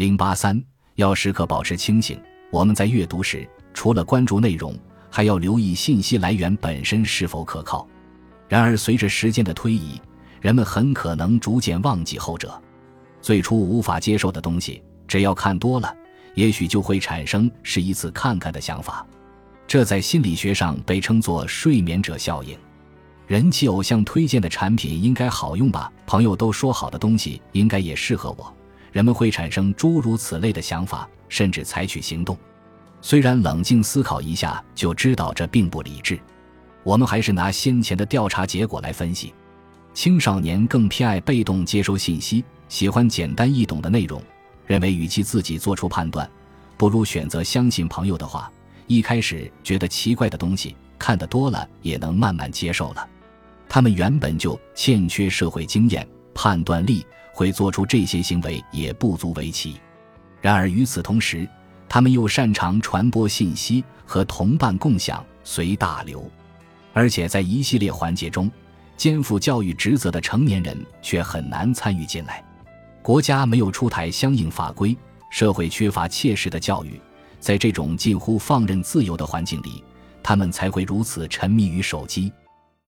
零八三要时刻保持清醒。我们在阅读时，除了关注内容，还要留意信息来源本身是否可靠。然而，随着时间的推移，人们很可能逐渐忘记后者。最初无法接受的东西，只要看多了，也许就会产生是一次看看的想法。这在心理学上被称作“睡眠者效应”。人气偶像推荐的产品应该好用吧？朋友都说好的东西应该也适合我。人们会产生诸如此类的想法，甚至采取行动。虽然冷静思考一下就知道这并不理智。我们还是拿先前的调查结果来分析：青少年更偏爱被动接收信息。喜欢简单易懂的内容，认为与其自己做出判断，不如选择相信朋友的话。一开始觉得奇怪的东西，看得多了也能慢慢接受了。他们原本就欠缺社会经验，判断力会做出这些行为也不足为奇。然而与此同时，他们又擅长传播信息和同伴共享，随大流。而且在一系列环节中，肩负教育职责的成年人却很难参与进来。国家没有出台相应法规，社会缺乏切实的教育，在这种近乎放任自由的环境里，他们才会如此沉迷于手机。